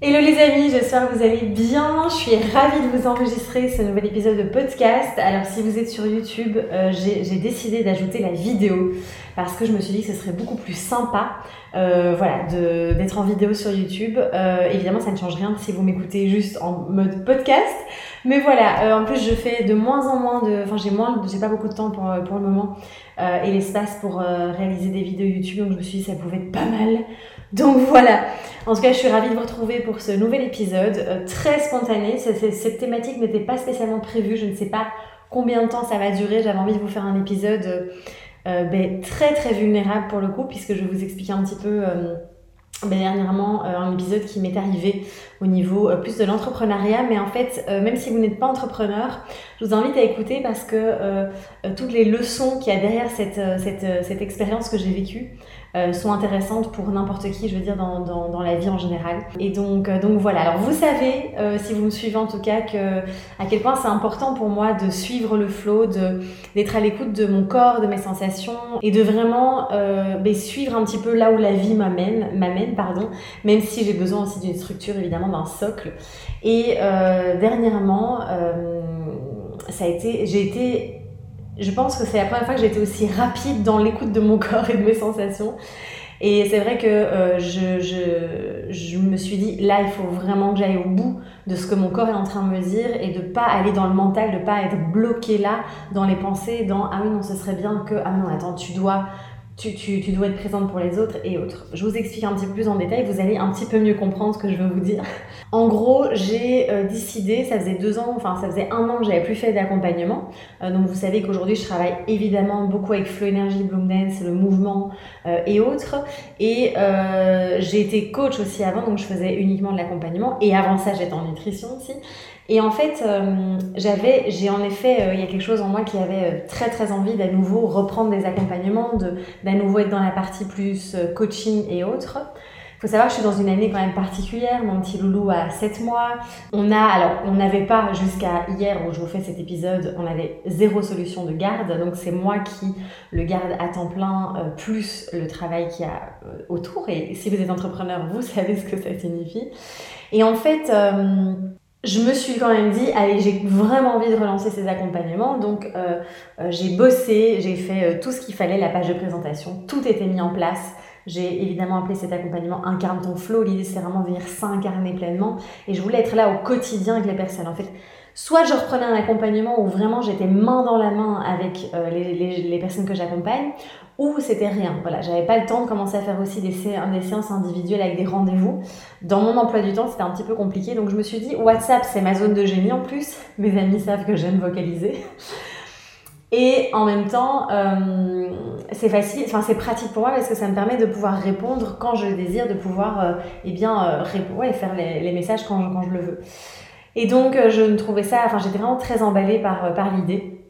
Hello les amis, j'espère que vous allez bien. Je suis ravie de vous enregistrer ce nouvel épisode de podcast. Alors si vous êtes sur YouTube, euh, j'ai décidé d'ajouter la vidéo parce que je me suis dit que ce serait beaucoup plus sympa euh, voilà, d'être en vidéo sur YouTube. Euh, évidemment, ça ne change rien si vous m'écoutez juste en mode podcast. Mais voilà, en plus je fais de moins en moins de... Enfin j'ai moins, j'ai pas beaucoup de temps pour, pour le moment et l'espace pour réaliser des vidéos YouTube. Donc je me suis dit que ça pouvait être pas mal donc voilà, en tout cas je suis ravie de vous retrouver pour ce nouvel épisode, euh, très spontané, cette thématique n'était pas spécialement prévue, je ne sais pas combien de temps ça va durer, j'avais envie de vous faire un épisode euh, ben, très très vulnérable pour le coup, puisque je vous expliquer un petit peu... Euh, ben, dernièrement un épisode qui m'est arrivé au niveau plus de l'entrepreneuriat mais en fait même si vous n'êtes pas entrepreneur je vous invite à écouter parce que toutes les leçons qu'il y a derrière cette, cette, cette expérience que j'ai vécue euh, sont intéressantes pour n'importe qui, je veux dire, dans, dans, dans, la vie en général. Et donc, euh, donc voilà. Alors vous savez, euh, si vous me suivez en tout cas, que à quel point c'est important pour moi de suivre le flow, d'être à l'écoute de mon corps, de mes sensations, et de vraiment ben, suivre un petit peu là où la vie m'amène, même si j'ai besoin aussi d'une structure, évidemment, d'un socle. Et dernièrement, ça a été, j'ai été je pense que c'est la première fois que j'ai été aussi rapide dans l'écoute de mon corps et de mes sensations. Et c'est vrai que euh, je, je, je, me suis dit, là, il faut vraiment que j'aille au bout de ce que mon corps est en train de me dire et de pas aller dans le mental, de pas être bloqué là dans les pensées, dans ah oui, non, ce serait bien que, ah non, attends, tu dois tu, tu, tu, dois être présente pour les autres et autres. Je vous explique un petit peu plus en détail, vous allez un petit peu mieux comprendre ce que je veux vous dire. En gros, j'ai euh, décidé, ça faisait deux ans, enfin ça faisait un an que j'avais plus fait d'accompagnement. Euh, donc vous savez qu'aujourd'hui je travaille évidemment beaucoup avec Flow Energy, Bloom Dance, le mouvement euh, et autres. Et j'ai été coach aussi avant, donc je faisais uniquement de l'accompagnement. Et avant ça, j'étais en nutrition aussi. Et en fait, euh, j'avais, j'ai en effet, euh, il y a quelque chose en moi qui avait euh, très très envie d'à nouveau reprendre des accompagnements, d'à nouveau être dans la partie plus coaching et autres. Il faut savoir je suis dans une année quand même particulière. Mon petit loulou a 7 mois. On a, alors, on n'avait pas jusqu'à hier où je vous fais cet épisode, on avait zéro solution de garde. Donc, c'est moi qui le garde à temps plein, plus le travail qu'il y a autour. Et si vous êtes entrepreneur, vous savez ce que ça signifie. Et en fait, je me suis quand même dit, allez, j'ai vraiment envie de relancer ces accompagnements. Donc, euh, euh, j'ai bossé, j'ai fait euh, tout ce qu'il fallait, la page de présentation, tout était mis en place. J'ai évidemment appelé cet accompagnement Incarne ton flow. L'idée, c'est vraiment venir s'incarner pleinement. Et je voulais être là au quotidien avec les personnes. En fait, soit je reprenais un accompagnement où vraiment j'étais main dans la main avec les, les, personnes que j'accompagne, ou c'était rien. Voilà, j'avais pas le temps de commencer à faire aussi des, séances individuelles avec des rendez-vous. Dans mon emploi du temps, c'était un petit peu compliqué, donc je me suis dit, WhatsApp, c'est ma zone de génie en plus. Mes amis savent que j'aime vocaliser. Et en même temps, euh, c'est facile, enfin c'est pratique pour moi parce que ça me permet de pouvoir répondre quand je le désire, de pouvoir euh, eh bien euh, faire les, messages quand je le veux. Et donc euh, je me trouvais ça, enfin j'étais vraiment très emballée par, euh, par l'idée.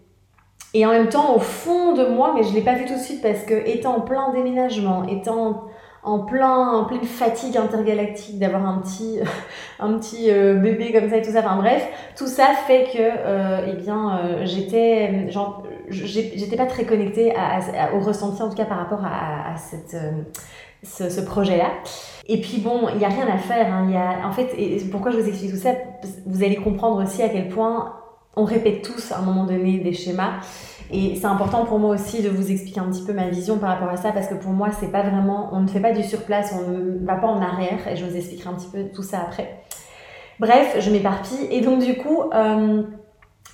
Et en même temps, au fond de moi, mais je ne l'ai pas vu tout de suite parce que étant en plein déménagement, étant en, plein, en pleine fatigue intergalactique d'avoir un petit, un petit euh, bébé comme ça et tout ça, enfin bref, tout ça fait que eh bien, j'étais, j'étais pas très connectée au ressenti, en tout cas par rapport à cette, ce, projet-là. Et puis bon, il n'y a rien à faire. Hein. Y a, en fait, pourquoi je vous explique tout ça? Vous allez comprendre aussi à quel point on répète tous à un moment donné des schémas. Et c'est important pour moi aussi de vous expliquer un petit peu ma vision par rapport à ça, parce que pour moi, c'est pas vraiment, on ne fait pas du surplace, on ne va pas en arrière, et je vous expliquerai un petit peu tout ça après. Bref, je m'éparpille, et donc du coup, euh,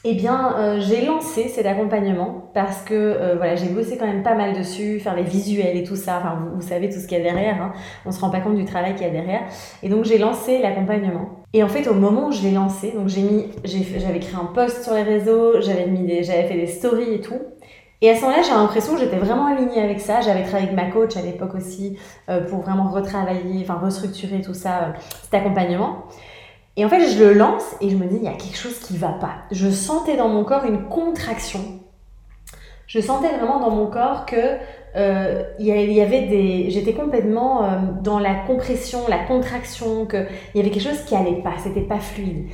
eh bien, euh, j'ai lancé cet accompagnement parce que euh, voilà, j'ai bossé quand même pas mal dessus, faire les visuels et tout ça. Enfin, vous, savez tout ce qu'il y a derrière. Hein. On se rend pas compte du travail qu'il y a derrière. Et donc, j'ai lancé l'accompagnement. Et en fait, au moment où je l'ai lancé, donc j'ai mis, j'avais créé un post sur les réseaux, j'avais mis des, j'avais fait des stories et tout. Et à ce moment-là, j'ai l'impression que j'étais vraiment alignée avec ça. J'avais travaillé avec ma coach à l'époque aussi euh, pour vraiment retravailler, enfin restructurer tout ça, cet accompagnement. Et en fait, je le lance et je me dis, il y a quelque chose qui va pas. Je sentais dans mon corps une contraction. Je sentais vraiment dans mon corps que euh, il y avait des, j'étais complètement euh, dans la compression, la contraction, que il y avait quelque chose qui allait pas, c'était pas fluide.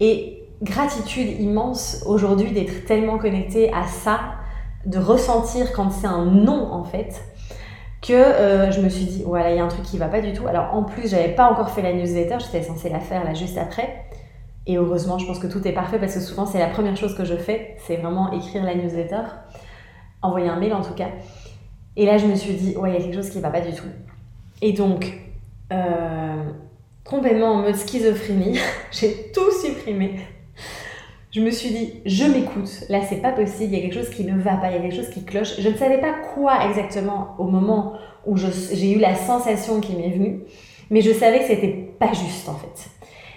Et gratitude immense aujourd'hui d'être tellement connecté à ça, de ressentir quand c'est un non en fait que euh, je me suis dit, voilà, il y a un truc qui va pas du tout. Alors en plus, j'avais pas encore fait la newsletter, j'étais censée la faire là juste après. Et heureusement, je pense que tout est parfait parce que souvent, c'est la première chose que je fais, c'est vraiment écrire la newsletter, envoyer un mail en tout cas. Et là, je me suis dit, ouais, il y a quelque chose qui va pas du tout. Et donc, euh, complètement en mode schizophrénie, j'ai tout supprimé, je me suis dit, je m'écoute, là c'est pas possible, il y a quelque chose qui ne va pas, il y a quelque chose qui cloche. Je ne savais pas quoi exactement au moment où j'ai eu la sensation qui m'est venue, mais je savais que c'était pas juste en fait.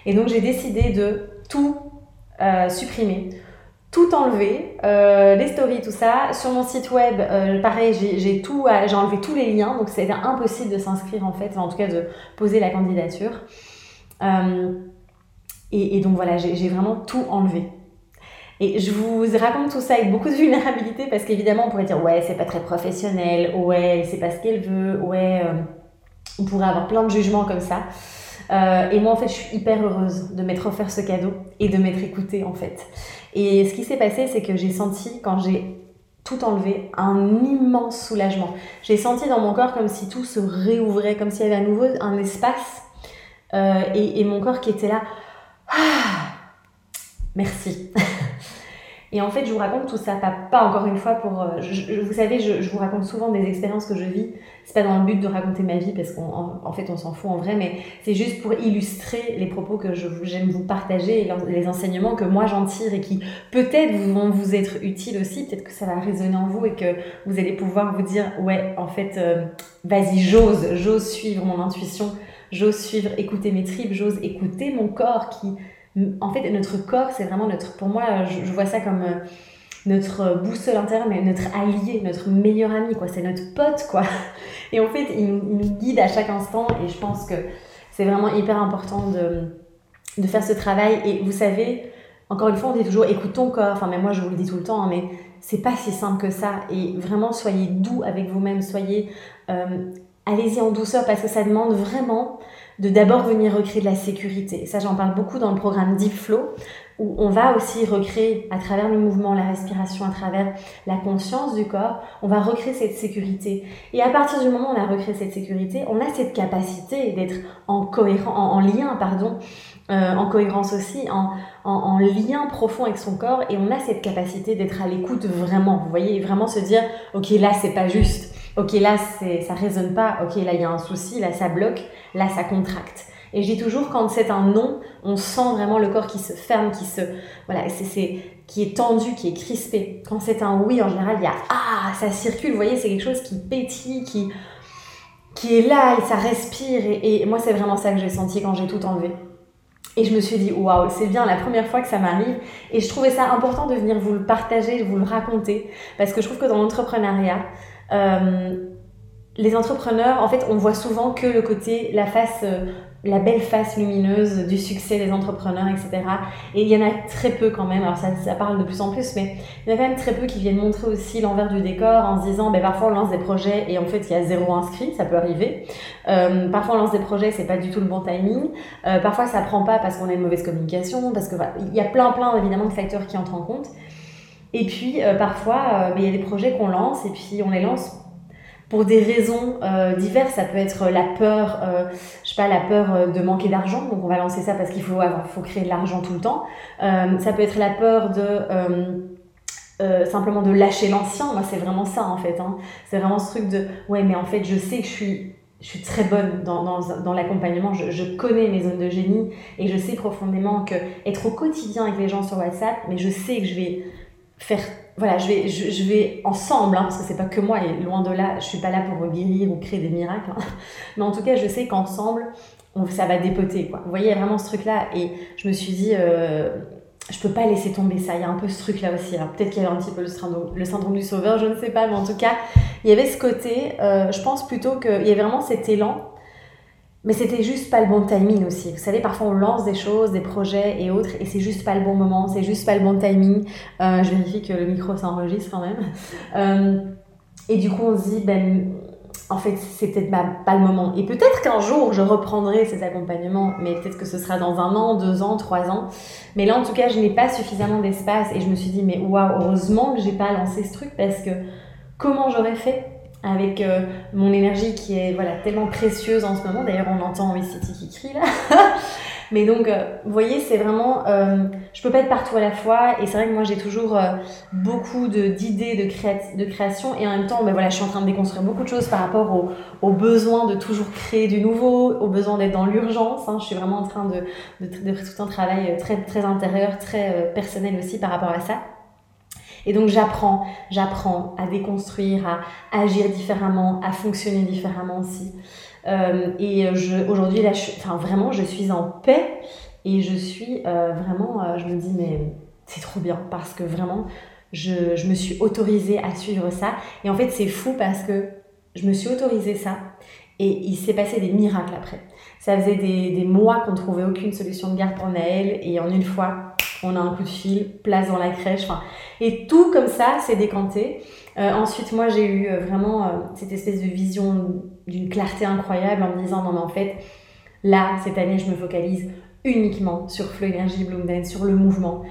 Et donc j'ai décidé de tout euh, supprimer, tout enlever, euh, les stories, tout ça. Sur mon site web, euh, pareil, j'ai enlevé tous les liens, donc c'était impossible de s'inscrire en fait, en tout cas de poser la candidature. et, donc voilà, j'ai vraiment tout enlevé. Et je vous raconte tout ça avec beaucoup de vulnérabilité parce qu'évidemment, on pourrait dire ouais, c'est pas très professionnel, ouais, sait pas ce qu'elle veut, ouais, euh, on pourrait avoir plein de jugements comme ça. Euh, et moi, en fait, je suis hyper heureuse de m'être offert ce cadeau et de m'être écoutée, en fait. Et ce qui s'est passé, c'est que j'ai senti, quand j'ai tout enlevé, un immense soulagement. J'ai senti dans mon corps comme si tout se réouvrait, comme s'il y avait à nouveau un espace euh, et, et, mon corps qui était là. Ah, merci. Et en fait, je vous raconte tout ça, pas, encore une fois pour. Euh, vous savez, je, vous raconte souvent des expériences que je vis. C'est pas dans le but de raconter ma vie parce qu'en en fait, on s'en fout en vrai, mais c'est juste pour illustrer les propos que j'aime vous partager et les enseignements que moi j'en tire et qui peut-être vont vous être utiles aussi. Peut-être que ça va résonner en vous et que vous allez pouvoir vous dire ouais, en fait, euh, vas-y, j'ose, j'ose suivre mon intuition, j'ose suivre, écouter mes tripes, j'ose écouter mon corps qui en fait, notre corps, c'est vraiment notre. Pour moi, je, vois ça comme euh, notre boussole intérieure, mais notre allié, notre meilleur ami, quoi. C'est notre pote, quoi. Et en fait, il, nous guide à chaque instant. Et je pense que c'est vraiment hyper important de, de faire ce travail. Et vous savez, encore une fois, on dit toujours écoute ton corps. Enfin, mais moi, je vous le dis tout le temps, hein, mais c'est pas si simple que ça. Et vraiment, soyez doux avec vous-même. Soyez. Euh, allez-y en douceur parce que ça demande vraiment de d'abord venir recréer de la sécurité. Ça, j'en parle beaucoup dans le programme Deep Flow, où on va aussi recréer à travers le mouvement, la respiration, à travers la conscience du corps, on va recréer cette sécurité. Et à partir du moment où on a recréé cette sécurité, on a cette capacité d'être en, lien, euh, en cohérence aussi, en, en, lien profond avec son corps, et on a cette capacité d'être à l'écoute vraiment. Vous voyez, vraiment se dire, ok, là, c'est pas juste ok là ça résonne pas, ok là il y a un souci, là ça bloque, là ça contracte. Et je dis toujours quand c'est un non, on sent vraiment le corps qui se ferme, qui se voilà, c'est qui est tendu, qui est crispé. Quand c'est un oui, en général il y a ah ça circule, vous voyez c'est quelque chose qui pétille, qui qui est là et ça respire. Et, moi c'est vraiment ça que j'ai senti quand j'ai tout enlevé. Et je me suis dit, waouh, c'est bien la première fois que ça m'arrive. Et je trouvais ça important de venir vous le partager, de vous le raconter. Parce que je trouve que dans l'entrepreneuriat, les entrepreneurs, en fait, on voit souvent que le côté, la face, euh, la belle face lumineuse du succès des entrepreneurs, etc. Et il y en a très peu quand même, alors ça, ça, parle de plus en plus, mais il y en a quand même très peu qui viennent montrer aussi l'envers du décor en se disant, ben, parfois on lance des projets et en fait il y a zéro inscrit, ça peut arriver. Euh, parfois on lance des projets, c'est pas du tout le bon timing. Euh, parfois ça prend pas parce qu'on a une mauvaise communication, parce que il y a plein plein évidemment de facteurs qui entrent en compte. Et puis euh, parfois, euh, ben, il y a des projets qu'on lance et puis on les lance pour des raisons euh, diverses. Ça peut être la peur, je sais pas, la peur de manquer d'argent. Donc on va lancer ça parce qu'il faut, faut créer de l'argent tout le temps. ça peut être la peur de simplement de lâcher l'ancien. Moi, c'est vraiment ça en fait. Hein. C'est vraiment ce truc de ouais, mais en fait, je sais que je suis je suis très bonne dans, dans, dans l'accompagnement, je, je, connais mes zones de génie et je sais profondément que être au quotidien avec les gens sur WhatsApp, mais je sais que je vais faire, voilà, je vais, je, vais ensemble, hein, parce que c'est pas que moi et loin de là, je suis pas là pour guérir ou créer des miracles, hein. mais en tout cas, je sais qu'ensemble, ça va dépoter, quoi. Vous voyez, vraiment ce truc-là et je me suis dit, euh, je peux pas laisser tomber ça. Il y a un peu ce truc-là aussi. Alors peut-être qu'il y avait un petit peu le syndrome, le syndrome du sauveur, je ne sais pas, mais en tout cas, il y avait ce côté. Euh, je pense plutôt qu'il y avait vraiment cet élan, mais c'était juste pas le bon timing aussi. Vous savez, parfois on lance des choses, des projets et autres, et c'est juste pas le bon moment, c'est juste pas le bon timing. Euh, je vérifie que le micro s'enregistre quand même. Euh, et du coup, on se dit, ben en fait, c'est peut-être pas le moment. Et peut-être qu'un jour, je reprendrai ces accompagnements, mais peut-être que ce sera dans un an, deux ans, trois ans. Mais là, en tout cas, je n'ai pas suffisamment d'espace et je me suis dit, mais waouh, heureusement que j'ai pas lancé ce truc parce que comment j'aurais fait avec euh, mon énergie qui est voilà tellement précieuse en ce moment. D'ailleurs, on entend City qui crie là. Mais donc, euh, vous voyez, c'est vraiment, euh, je peux pas être partout à la fois. Et c'est vrai que moi, j'ai toujours euh, beaucoup d'idées de, de, création. Et en même temps, ben voilà, je suis en train de déconstruire beaucoup de choses par rapport au, au besoin de toujours créer du nouveau, au besoin d'être dans l'urgence. Hein. Je suis vraiment en train de, de, de, tout un travail très, très intérieur, très euh, personnel aussi par rapport à ça. Et donc j'apprends, j'apprends à déconstruire, à agir différemment, à fonctionner différemment aussi. Euh, et aujourd'hui, là, enfin, vraiment, je suis en paix et je suis euh, vraiment, euh, je me dis, mais c'est trop bien parce que vraiment, je, me suis autorisée à suivre ça. Et en fait, c'est fou parce que je me suis autorisée ça et il s'est passé des miracles après. Ça faisait des, des mois qu'on ne trouvait aucune solution de garde pour Naël et en une fois, on a un coup de fil, place dans la crèche, et tout comme ça s'est décanté. Euh, ensuite, moi, j'ai eu euh, vraiment euh, cette espèce de vision d'une clarté incroyable en me disant, non mais en fait, là, cette année, je me focalise uniquement sur Flow Energy Bloom sur le mouvement,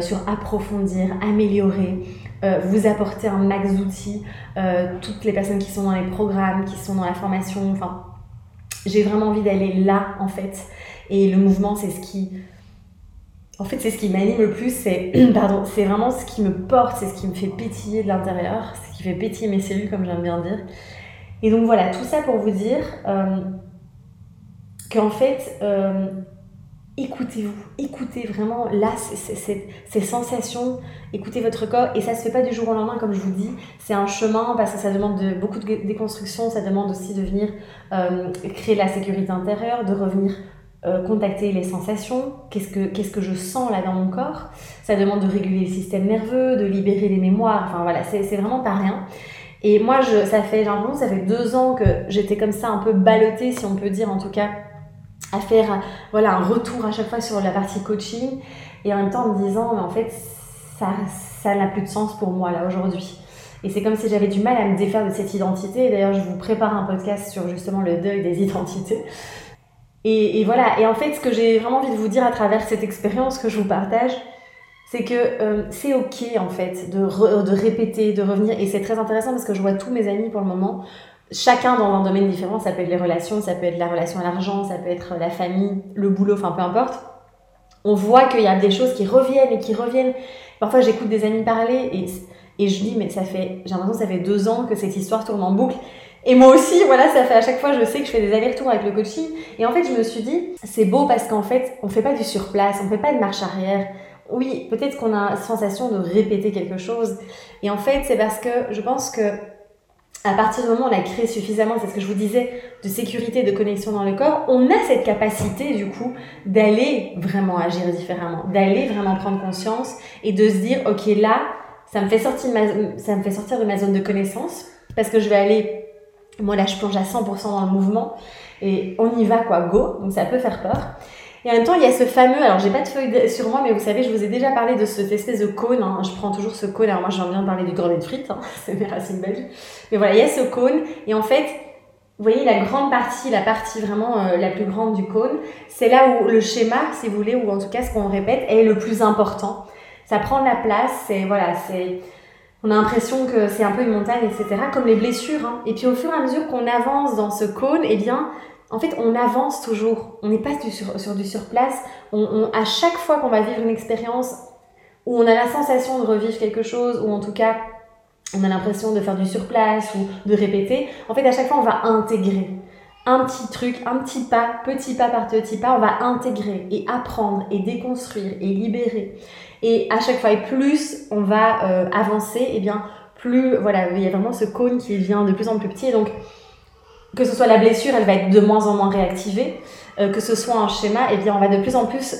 sur approfondir, améliorer, vous apporter un max d'outils, toutes les personnes qui sont dans les programmes, qui sont dans la formation, enfin, j'ai vraiment envie d'aller là, en fait. Et le mouvement, c'est ce qui en fait, c'est ce qui m'anime le plus, c'est pardon, c'est vraiment ce qui me porte, c'est ce qui me fait pétiller de l'intérieur, ce qui fait pétiller mes cellules, comme j'aime bien dire. Et donc voilà, tout ça pour vous dire euh, qu'en fait, euh, écoutez-vous, écoutez vraiment là ces sensations, écoutez votre corps et ça se fait pas du jour au lendemain comme je vous dis, c'est un chemin parce que ça demande de, beaucoup de déconstruction, ça demande aussi de venir euh, créer la sécurité intérieure, de revenir euh, contacter les sensations, qu'est-ce que, que je sens là dans mon corps. Ça demande de réguler le système nerveux, de libérer les mémoires, enfin voilà, c'est, vraiment pas rien. Et moi, je, ça fait, l'impression ça fait deux ans que j'étais comme ça un peu ballottée, si on peut dire en tout cas, à faire voilà, un retour à chaque fois sur la partie coaching et en même temps en me disant, mais en fait, ça, ça n'a plus de sens pour moi là aujourd'hui. Et c'est comme si j'avais du mal à me défaire de cette identité. D'ailleurs, je vous prépare un podcast sur justement le deuil des identités. Et, voilà, et en fait, ce que j'ai vraiment envie de vous dire à travers cette expérience que je vous partage, c'est que euh, c'est ok en fait de, de répéter, de revenir, et c'est très intéressant parce que je vois tous mes amis pour le moment, chacun dans un domaine différent, ça peut être les relations, ça peut être la relation à l'argent, ça peut être la famille, le boulot, enfin peu importe. On voit qu'il y a des choses qui reviennent et qui reviennent. Parfois, j'écoute des amis parler et, et je dis, mais ça fait, j'ai l'impression que ça fait deux ans que cette histoire tourne en boucle. Et moi aussi, voilà, ça fait à chaque fois, je sais que je fais des allers-retours avec le coaching. Et en fait, je me suis dit, c'est beau parce qu'en fait, on fait pas du surplace, on fait pas de marche arrière. Oui, peut-être qu'on a la sensation de répéter quelque chose. Et en fait, c'est parce que je pense que à partir du moment où on a créé suffisamment, c'est ce que je vous disais, de sécurité, de connexion dans le corps, on a cette capacité, du coup, d'aller vraiment agir différemment, d'aller vraiment prendre conscience et de se dire, ok, là, ça me fait sortir de ça me fait sortir de ma zone de connaissance parce que je vais aller moi là, je plonge à 100% dans le mouvement et on y va quoi, go. Donc ça peut faire peur. Et en même temps, il y a ce fameux, alors j'ai pas de feuille sur moi, mais vous savez, je vous ai déjà parlé de cette espèce de cône. Hein. Je prends toujours ce cône. Alors moi, j'en viens de parler du grenade de frites, hein. c'est mes racines belges. Mais voilà, il y a ce cône. Et en fait, vous voyez, la grande partie, la partie vraiment euh, la plus grande du cône, c'est là où le schéma, si vous voulez, ou en tout cas ce qu'on répète, est le plus important. Ça prend la place. C'est voilà, c'est on a l'impression que c'est un peu une montagne, etc. Comme les blessures. Hein. Et puis au fur et à mesure qu'on avance dans ce cône, eh bien, en fait, on avance toujours. On n'est pas sur, sur, du surplace. On, à chaque fois qu'on va vivre une expérience où on a la sensation de revivre quelque chose, ou en tout cas, on a l'impression de faire du surplace ou de répéter, en fait, à chaque fois, on va intégrer. Un petit truc, un petit pas, petit pas par petit pas, on va intégrer et apprendre et déconstruire et libérer. Et à chaque fois, plus on va euh, avancer, et eh bien plus, voilà, il y a vraiment ce cône qui vient de plus en plus petit. Et donc, que ce soit la blessure, elle va être de moins en moins réactivée, euh, que ce soit un schéma, et eh bien on va de plus en plus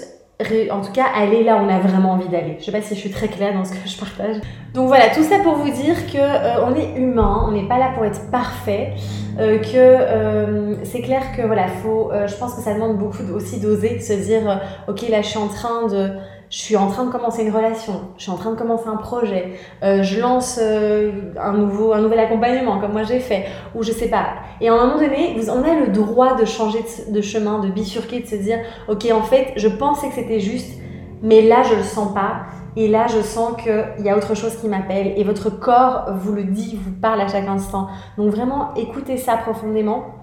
en tout cas aller là on a vraiment envie d'aller. Je sais pas si je suis très claire dans ce que je partage. Donc voilà, tout ça pour vous dire que euh, on est humain, on n'est pas là pour être parfait, euh, que euh, c'est clair que voilà, faut, je pense que ça demande beaucoup aussi d'oser, de se dire ok là je suis en train de je suis en train de commencer une relation, je suis en train de commencer un projet, euh, je lance euh, un, nouveau, un nouvel accompagnement comme moi j'ai fait, ou je sais pas. Et à un moment donné, vous, on a le droit de changer de, chemin, de bifurquer, de se dire, ok, en fait, je pensais que c'était juste, mais là, je le sens pas. Et là, je sens qu'il y a autre chose qui m'appelle. Et votre corps vous le dit, vous parle à chaque instant. Donc vraiment, écoutez ça profondément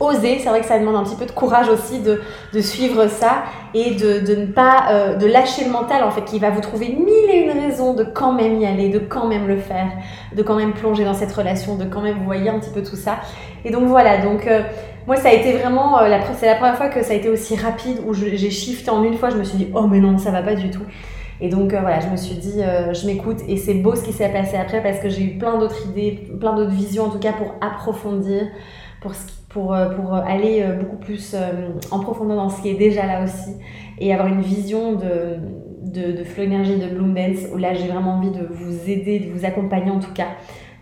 oser. C'est vrai que ça demande un petit peu de courage aussi de, de suivre ça et de, de ne pas euh, de lâcher le mental en fait qui va vous trouver mille et une raisons de quand même y aller, de quand même le faire, de quand même plonger dans cette relation, de quand même vous voyez un petit peu tout ça. Et donc voilà, donc euh, moi ça a été vraiment euh, la c'est la première fois que ça a été aussi rapide où j'ai shifté en une fois, je me suis dit oh mais non, ça va pas du tout. Et donc voilà, je me suis dit, je m'écoute et c'est beau ce qui s'est passé après parce que j'ai eu plein d'autres idées, plein d'autres visions en tout cas pour approfondir, pour ce qui pour, euh, pour aller euh, beaucoup plus euh, en profondeur dans ce qui est déjà là aussi et avoir une vision de, de, Flow Energy, de Bloom Dance, où là j'ai vraiment envie de vous aider, de vous accompagner en tout cas,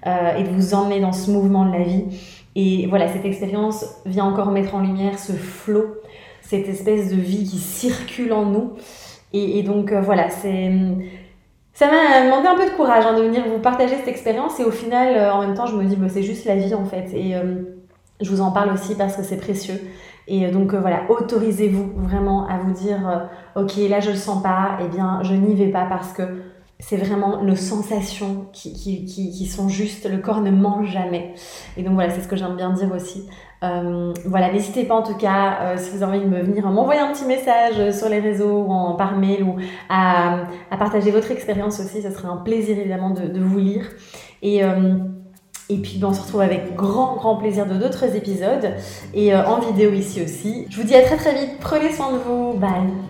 et de vous emmener dans ce mouvement de la vie. Et voilà, cette expérience vient encore mettre en lumière ce flow, cette espèce de vie qui circule en nous. Et, donc voilà, c'est... Ça m'a demandé un peu de courage hein, de venir vous partager cette expérience et au final, en même temps, je me dis, bah, c'est juste la vie en fait. Je vous en parle aussi parce que c'est précieux. Et euh, donc euh, voilà, autorisez-vous vraiment à vous dire, euh, ok, là je le sens pas, et eh bien je n'y vais pas parce que c'est vraiment nos sensations qui, qui, qui, sont justes, le corps ne ment jamais. Et donc voilà, c'est ce que j'aime bien dire aussi. voilà, n'hésitez pas en tout cas, si vous avez envie de me venir m'envoyer un petit message sur les réseaux ou par mail ou à, partager votre expérience aussi, ce serait un plaisir évidemment de, de vous lire. Et et puis ben, on se retrouve avec grand grand plaisir de d'autres épisodes. Et euh, en vidéo ici aussi. Je vous dis à très très vite, prenez soin de vous, bye